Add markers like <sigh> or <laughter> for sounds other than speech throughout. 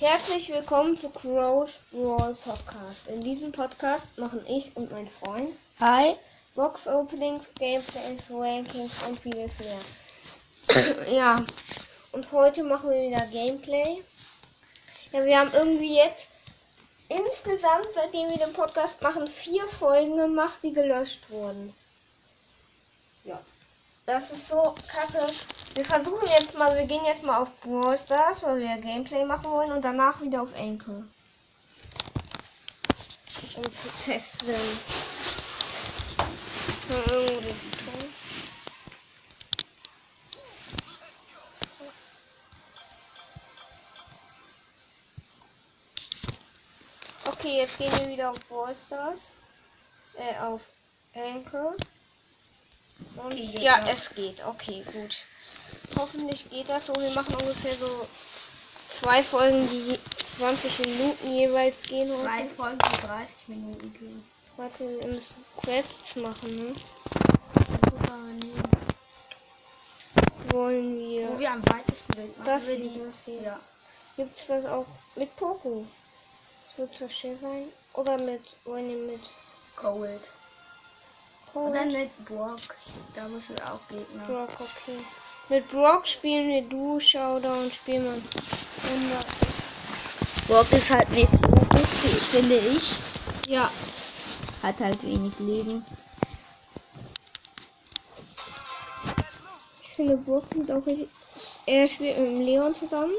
Herzlich willkommen zu Crow's Brawl Podcast. In diesem Podcast machen ich und mein Freund Hi. Box Openings, Gameplays, Rankings und vieles mehr. <coughs> ja, und heute machen wir wieder Gameplay. Ja, wir haben irgendwie jetzt insgesamt, seitdem wir den Podcast machen, vier Folgen gemacht, die gelöscht wurden. Ja. Das ist so kacke. Wir versuchen jetzt mal, wir gehen jetzt mal auf Brawl Stars, weil wir Gameplay machen wollen und danach wieder auf Enkel. Um zu testen. Okay, jetzt gehen wir wieder auf Brawl Stars. Äh, auf Anchor. Und Okay, ja, noch. es geht. Okay, gut. Hoffentlich geht das so. Wir machen ungefähr so zwei Folgen, die 20 Minuten jeweils gehen. heute. Zwei Folgen, die 30 Minuten gehen. Warte, wir müssen Quests machen, ne? Wollen wir. Wo wir am weitesten sind. Das wir hier, die. das hier. Ja. Gibt es das auch mit Poco? So zur Schäferin? Oder mit. Wollen wir mit. Cold. Cold? Oder mit Brock. Da müssen wir auch Gegner. Brock, okay. Mit Brock spielen wir Du, Showdown, spielen wir 100. Brock ist halt nicht gut, finde ich. Ja, Hat halt wenig Leben. ich finde Brock sieht auch richtig. Er spielt mit dem Leon zusammen.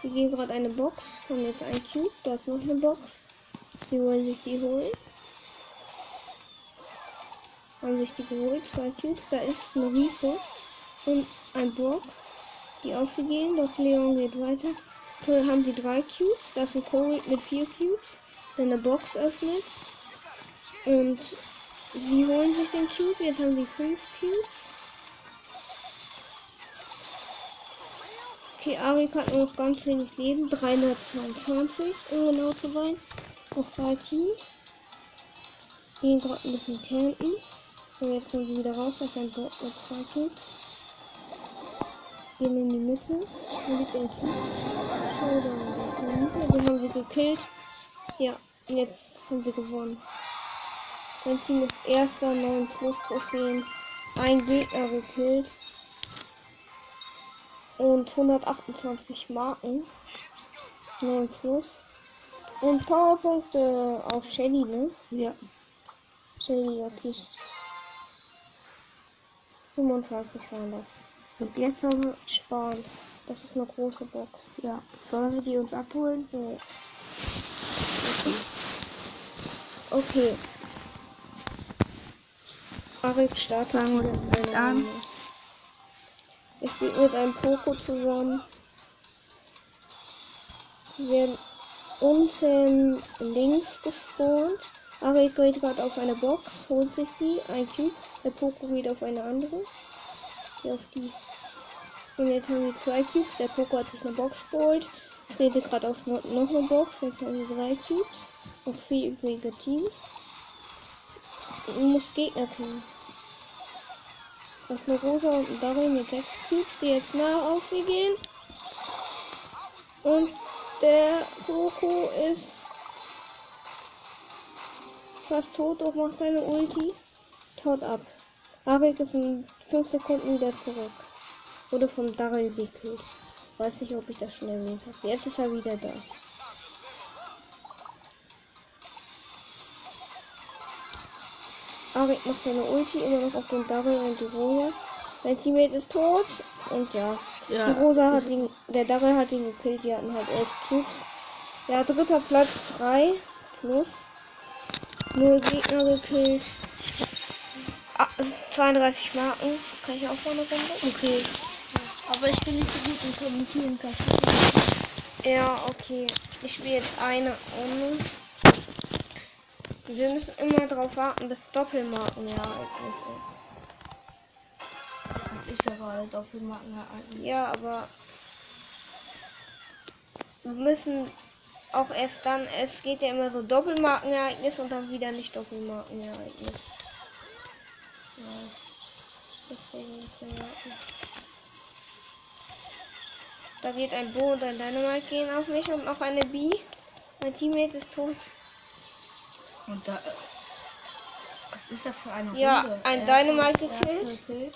Wir gehen gerade eine Box. Haben jetzt ein Cube. Da ist noch eine Box. Sie wollen sich die holen. Haben sich die geholt. Zwei Cubes. Da ist eine Rico und ein Brock, die auf sie gehen. Doch Leon geht weiter. Dann haben sie drei Cubes. Da ist ein Cold mit vier Cubes. Der eine Box öffnet. Und sie holen sich den Cube. Jetzt haben sie fünf Cubes. Okay, Arik hat noch ganz wenig Leben. 322, um genau zu sein. Noch drei Teams. Gehen gerade ein bisschen campen. Und jetzt kommen sie wieder raus. Das ist ein Bot mit zwei Kills. Gehen in die Mitte. Da liegt ein der Mitte. Den haben sie gekillt. Ja, jetzt haben sie gewonnen. Mein Team ist erster, 9 plus Trophäen. Ein Gegner gekillt und 128 Marken. 9 plus. Und Powerpunkte auf Shelly, ne? Ja. Shelly, okay. 25 waren das. Und jetzt sollen wir. Sparen. Das ist eine große Box. Ja. Sollen wir die uns abholen? Ja. Okay. Arik startet Fangen wir eine an. Er spielt mit einem Poco zusammen. Wir werden unten links gespawnt. Arik geht gerade auf eine Box, holt sich die, ein Cube. Der Poco geht auf eine andere. Hier auf die. Und jetzt haben wir zwei Cubes. Der Poco hat sich eine Box geholt. Er gerade auf no- noch eine Box. Jetzt haben wir drei Cubes. Noch vier übrige Teams. Ich muss Gegner killen. Das ist eine Rosa und ein Daryl mit sechs Cubes, die jetzt nah auf sie gehen. Und der Poco ist fast tot, doch macht seine Ulti. Haut ab. Arik ist in 5 Sekunden wieder zurück. Wurde vom Daryl gekillt. Weiß nicht, ob ich das schon erwähnt habe. Jetzt ist er wieder da. Arik macht seine Ulti immer noch auf den Daryl und die Rosa. Sein Teammate ist tot. Und ja, Ja. die Rosa hat ihn, der Daryl hat ihn gekillt. Die hatten halt 11 Cubes. Ja, dritter Platz 3 plus. Null Gegner gekillt. Ah, 32 Marken. Kann ich auch vorne Runde? Okay. Aber ich bin nicht so gut im Kommentieren. Kann Ja, okay. Ich spiele jetzt eine Runde. Wir müssen immer darauf warten, bis Doppelmarken ja Ereignisse. ich ja gerade Doppelmarken erhalten. Ja, aber wir müssen auch erst dann, es geht ja immer so Doppelmarkenereignis und dann wieder nicht Doppelmarkenereignis. Ja. Deswegen müssen wir warten. Da geht ein Bo und ein Dynamite gehen auf mich und noch eine B. Mein Teammate ist tot. Und da. äh, Was ist das für eine Ja, Runde? ein Erste- Dynamite erste gekillt. gekillt.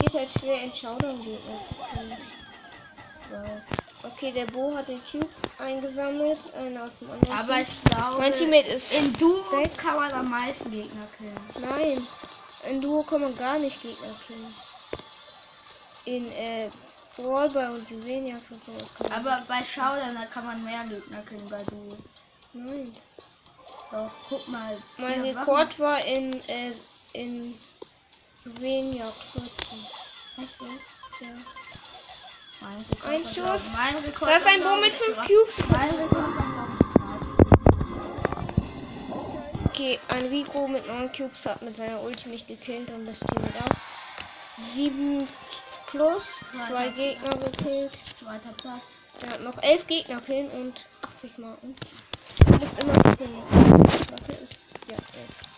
Geht halt schwer in Showdown Gegner. Okay, der Bo hat den Cube eingesammelt. Einer aus dem anderen. Aber Team. ich glaube, mein Teammate ist. in Duo weg. kann man am meisten Gegner killen. Nein, in Duo kann man gar nicht Gegner killen. In äh, Brawlball und sowas kann man. Aber bei Showdown, da kann man mehr Gegner killen bei Duo. Nein. Doch, guck mal. Mein Rekord war in, äh, in Juwelenjagd 14. Waffen. Echt, ja? Mein Rekord Ein Schuss. Mein Rekord Da ist ein Bo mit ich, 5 drei- Cubes. Mein Rekord war, Okay, ein Rico mit 9 Cubes hat mit seiner Ulti mich gekillt und das Team mit auch. 7 plus, 2 Gegner gekillt. zweiter Platz. Er hat noch 11 Gegner killen und 80 Marken. Du musst immer killen. Warte, ist. Ja, jetzt.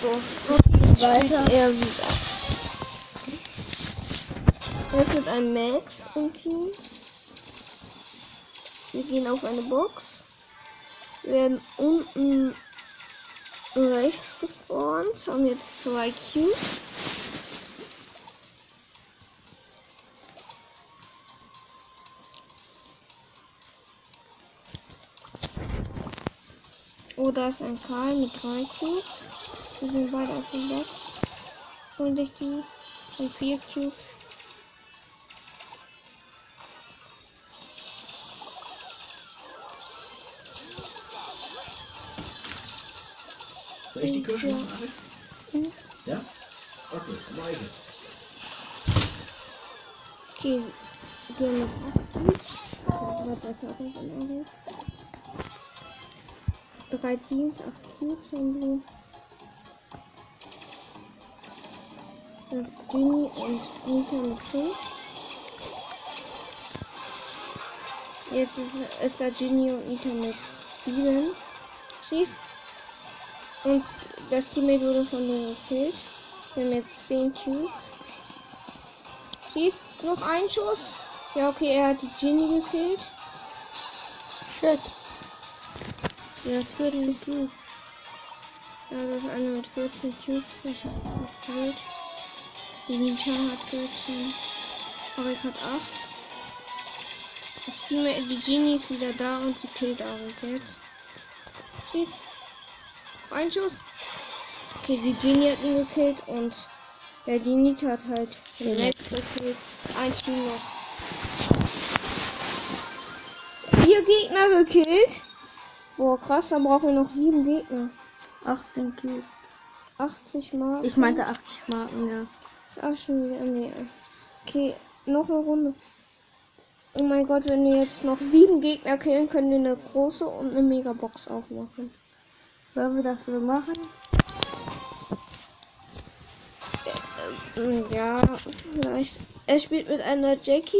So, Weiter. er wieder. Jetzt mit einem Max im Team. Wir gehen auf eine Box. Wir werden unten rechts gespawnt. Haben jetzt zwei Cubes. Oh, da ist ein Karl mit drei Cubes. Wir sind beide dem Box. Holen sich die. Und vier Cubes. Soll ich die Kirsche Ja. noch? Mhm. Ja? Okay, dann mach ich es. Okay, wir noch Cubes. Drei Platten von Aris. Drei Teams, acht Cubes haben wir. Das Ginny und Nita mit fünf. Jetzt ist, ist da Ginny und Nita mit sieben. Schießt. Und das Teammate wurde von mir gekillt. Wir haben jetzt 10 Cubes. Schießt noch ein Schuss. Ja, okay, er hat die Ginny gekillt. Shit. Ja, 14 Cubes. Ja, das ist einer mit 14 Cubes. Hab nicht gekillt. Die Nita hat 14. Arik hat 8. Das Team, die Ginny ist wieder da und sie killt Arik jetzt. Schießt. Ein Schuss. Okay, die Ginny hat ihn gekillt und der Nita hat halt den Max gekillt. Ein Team noch. Vier Gegner gekillt. Boah, krass, da brauchen wir noch sieben Gegner. 18 Cube. 80 Mal. Ich meinte 80 Marken, ja. Ist auch schon wieder. Nee. Okay, noch eine Runde. Oh mein Gott, wenn wir jetzt noch sieben Gegner killen, können wir eine große und eine Megabox aufmachen. Sollen wir das so machen? Mm, Ja, vielleicht. Er spielt mit einer Jackie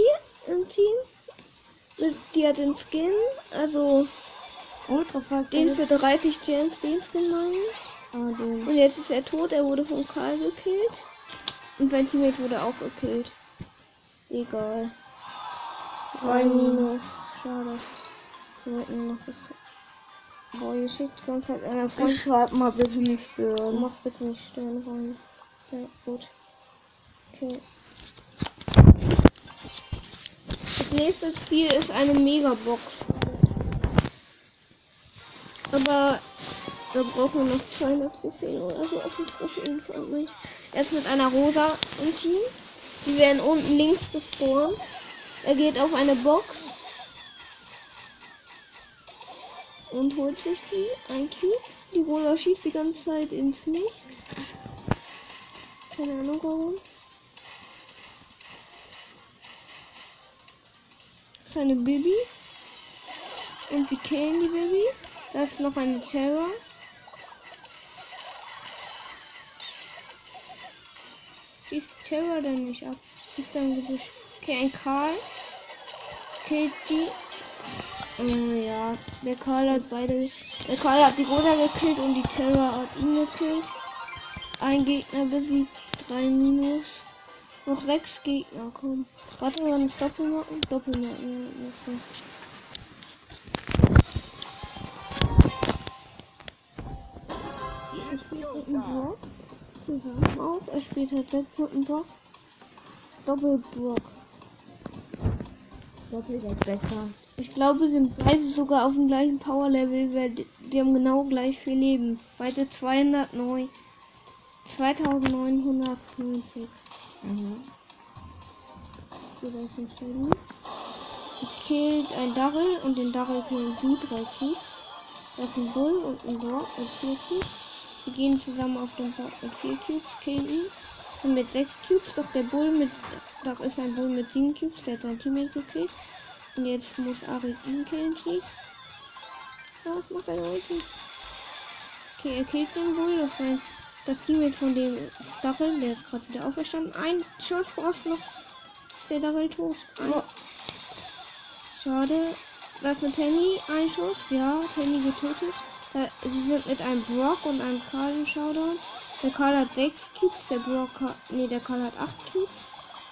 im Team. Mit, die hat den Skin. Also Ultra den für 30 Gems, den Skin meine ich. Ah, den. Und jetzt ist er tot. Er wurde von Karl gekillt. Und sein Teammate wurde auch gekillt. Egal. 3 Minus. Schade. Wir wollten noch das. Boah, ihr schickt die ganze Zeit einer Freund. Schreib mal bitte nicht stören. Mach bitte nicht stören rein. Ja, gut. Okay. Das nächste Ziel ist eine Megabox. Aber da brauchen wir noch 200 Trophäen oder so auf den Trophäen Er ist mit einer Rosa im Team. Die werden unten links gespawnt. Er geht auf eine Box. Und holt sich die. Ein Cube. Die Rosa schießt die ganze Zeit ins Nichts. Keine Ahnung warum. Das ist eine Bibi. Und sie killen die Bibi. Da ist noch eine Terror. Schießt Terror dann nicht ab. Ist da ein Gebüsch. Okay, ein Karl. Killt die. Äh, ja, der Karl hat beide. Der Karl hat die Rosa gekillt und die Terror hat ihn gekillt. Ein Gegner besiegt, 3 Minus. Noch sechs Gegner kommen. Warte, wann ist Doppelmarken? Doppelmarken. Er spielt mit. Zusammen auch. Er spielt halt dem Block. Doppelblock. Doppelt ist besser. Ich glaube, sind beide sogar auf dem gleichen Power-Level, weil die, haben genau gleich viel Leben. Beide 209. 2990. Mhm. Die killt ein Darrell und den Darrell killen die drei Cubes. Da ist ein Bull und ein Dog mit vier Cubes. Die gehen zusammen auf den Board mit vier Cubes, killen ihn. Und mit sechs Cubes, doch der Bull mit, doch ist ein Bull mit sieben Cubes, der hat sein Teammate gekillt. Und jetzt muss Arik ihn killen, schießt. Was macht er Ulti? Okay, er killt den Bull, doch sein, das Teammate von dem Stachel, der ist gerade wieder auferstanden. Ein Schuss brauchst du noch. Ist der Darrell tot? Ein. Schade. Was mit Penny? Ein Schuss? Ja, Penny getötet. Da, sie sind mit einem Brock und einem Karl im Showdown. Der Karl hat 6 Cubes, der Brock hat. Nee, der Karl hat 8 Cubes.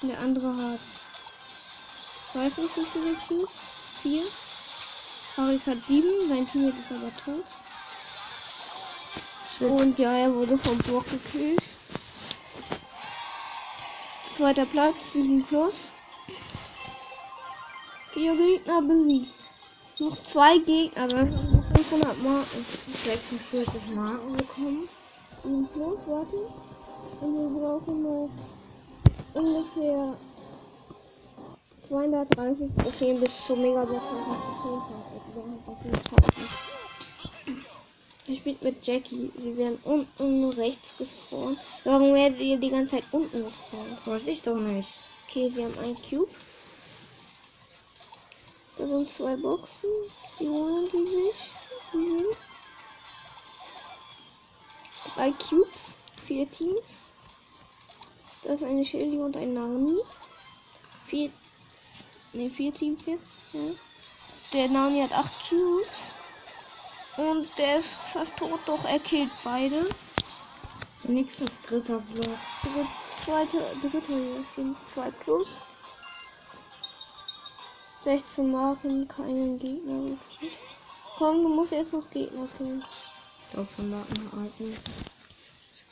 Und der andere hat. Weiß nicht wie viele Cubes. 4. Harik hat 7, sein Teammate ist aber tot. Und ja, er wurde vom Brock gekillt. Zweiter Platz, 7 plus. Vier Gegner besiegt. Noch zwei Gegner, wir haben noch 500 Marken. 46 Marken bekommen. 7 plus, warte. Und wir brauchen noch ungefähr 230 Trophäen bis zur Megabox. Er spielt mit Jackie. Sie werden unten rechts gespawnt. Warum werdet ihr die ganze Zeit unten gespawnt? Weiß ich doch nicht. Okay, sie haben einen Cube. Da sind zwei Boxen. Die holen die sich. Mhm. Drei Cubes. Vier Teams. Da ist eine Shelly und ein Nani. Vier. Ne, vier Teams jetzt. Ja. Der Nani hat acht Cubes. Und der ist fast tot, doch er killt beide. Nächstes dritter Block. Zweite, dritte, das sind zwei plus. 16 Marken, keinen Gegner gekillt. Komm, du musst jetzt noch Gegner killen. Doppelmarkenarten.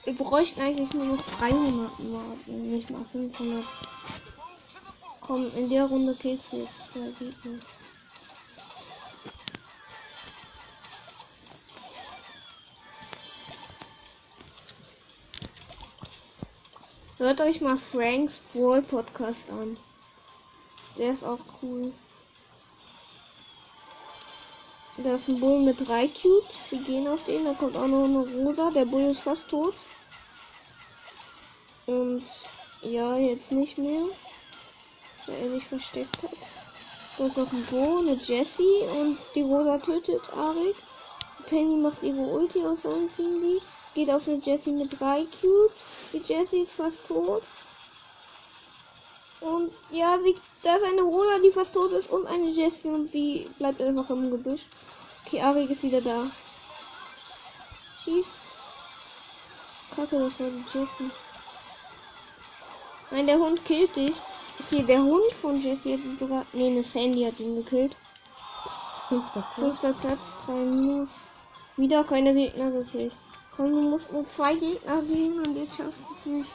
Wir bräuchten eigentlich nur noch 300 Marken, nicht mal 500. Komm, in der Runde killst du jetzt zwei Gegner. Hört euch mal Franks Brawl Podcast an. Der ist auch cool. Da ist ein Bull mit drei Cubes. Wir gehen auf den. Da kommt auch noch eine Rosa. Der Bull ist fast tot. Und ja, jetzt nicht mehr. Weil er sich versteckt hat. Da ist noch ein Bo, eine Jessie. Und die Rosa tötet Arik. Penny macht ihre Ulti aus seinem Team. Geht auf eine Jessie mit drei Cubes. Die Jessie ist fast tot. Und ja, sie, da ist eine Rosa, die fast tot ist und eine Jessie und sie bleibt einfach im Gebüsch. Okay, Arik ist wieder da. Schieß. Kacke, das war die Jessie. Nein, der Hund killt dich. Okay, der Hund von Jessie hat ihn sogar. Nee, eine Sandy hat ihn gekillt. Fünfter Platz. Fünfter Platz, drei Minus. Wieder keine Gegner gekillt. Komm, du musst nur zwei Gegner sehen und jetzt schaffst du es nicht.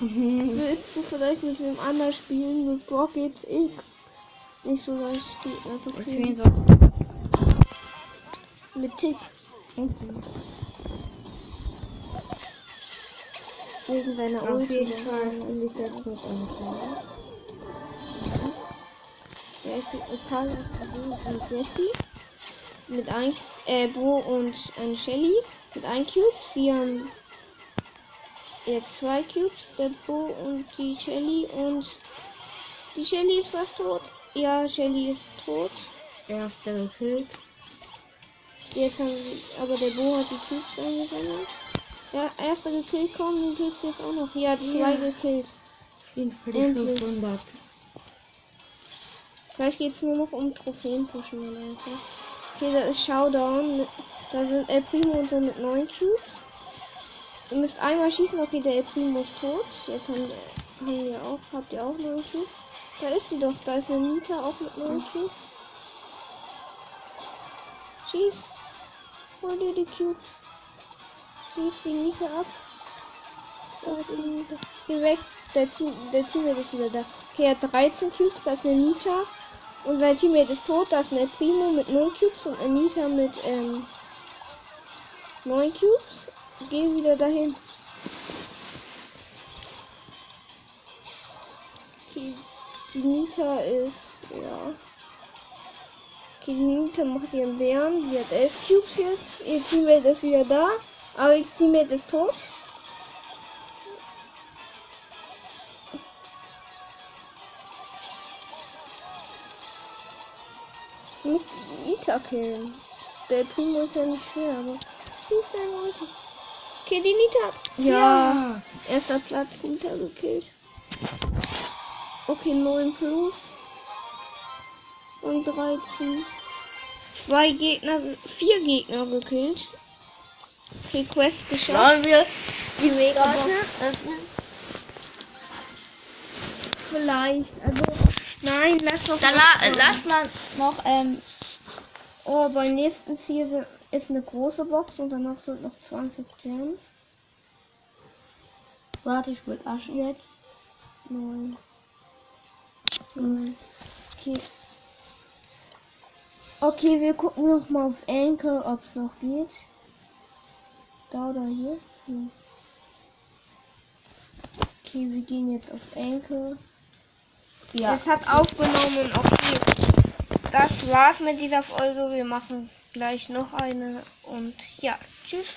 Willst du vielleicht mit wem anders spielen? Mit Brock geht's eh nicht so leicht Gegner zu Ich kriegen. Mit Tick. Wegen seiner Auf Ulti. jeden Fall Kleinen. Ja, ich bin mit Karl und Jessie. Mit ein, äh, Bo und ein Shelly. Mit einem Cube. Sie haben jetzt zwei Cubes. Der Bo und die Shelly. Und die Shelly ist fast tot. Ja, Shelly ist tot. Erster gekillt. Jetzt haben sie, aber der Bo hat die Cubes eingesammelt. Der erste gekillt, komm, den killst du jetzt auch noch. Ja, zwei Ja. gekillt. Für die Endlich. 500. Gleich geht's nur noch um Trophäen pushen, Leute. Okay, da ist Showdown. Da sind El Primo und so mit 9 Cubes. Ihr müsst einmal schießen, okay, der El Primo ist tot. Jetzt haben Haben wir auch. Habt ihr auch 9 Cubes? Da ist sie doch. Da ist eine Nita auch mit 9 Cubes. Schieß. Hol dir die Cubes. Schieß die Nita ab. Geh weg. Der, Team, der Teammate ist wieder da. Okay, er hat 13 Cubes. Da ist eine Nita. Und sein Teammate ist tot. Da ist eine Primo mit 9 Cubes und eine Nita mit ähm, 9 Cubes. Geh wieder dahin. Okay, die Nita ist, ja. Okay, die Nita macht ihren Bären. Die hat 11 Cubes jetzt. Ihr Teammate ist wieder da. Alex Teammate ist tot. Ich muss die Nita killen. Der Primo ist ja nicht schwer, aber schießt ein Leute. Okay, die Nita. Ja. Erster Platz, Nita gekillt. Okay, 9 plus. Und 13. Zwei Gegner, vier Gegner gekillt. Okay, Quest geschafft. Wollen wir die Megabox öffnen? Vielleicht. Also, nein, lass doch Dann la lass mal noch, ähm, Oh, beim nächsten Ziel sind- ist eine große Box und danach sind noch 20 Gems. warte, ich will Asche jetzt. Neun. Neun. Okay. Okay, wir gucken noch mal auf Enkel, ob es noch geht. Da oder hier? Hier. Okay, wir gehen jetzt auf Enkel. Ja. Es hat aufgenommen. Okay. Das war's mit dieser Folge. Wir machen gleich noch eine. Und ja, tschüss.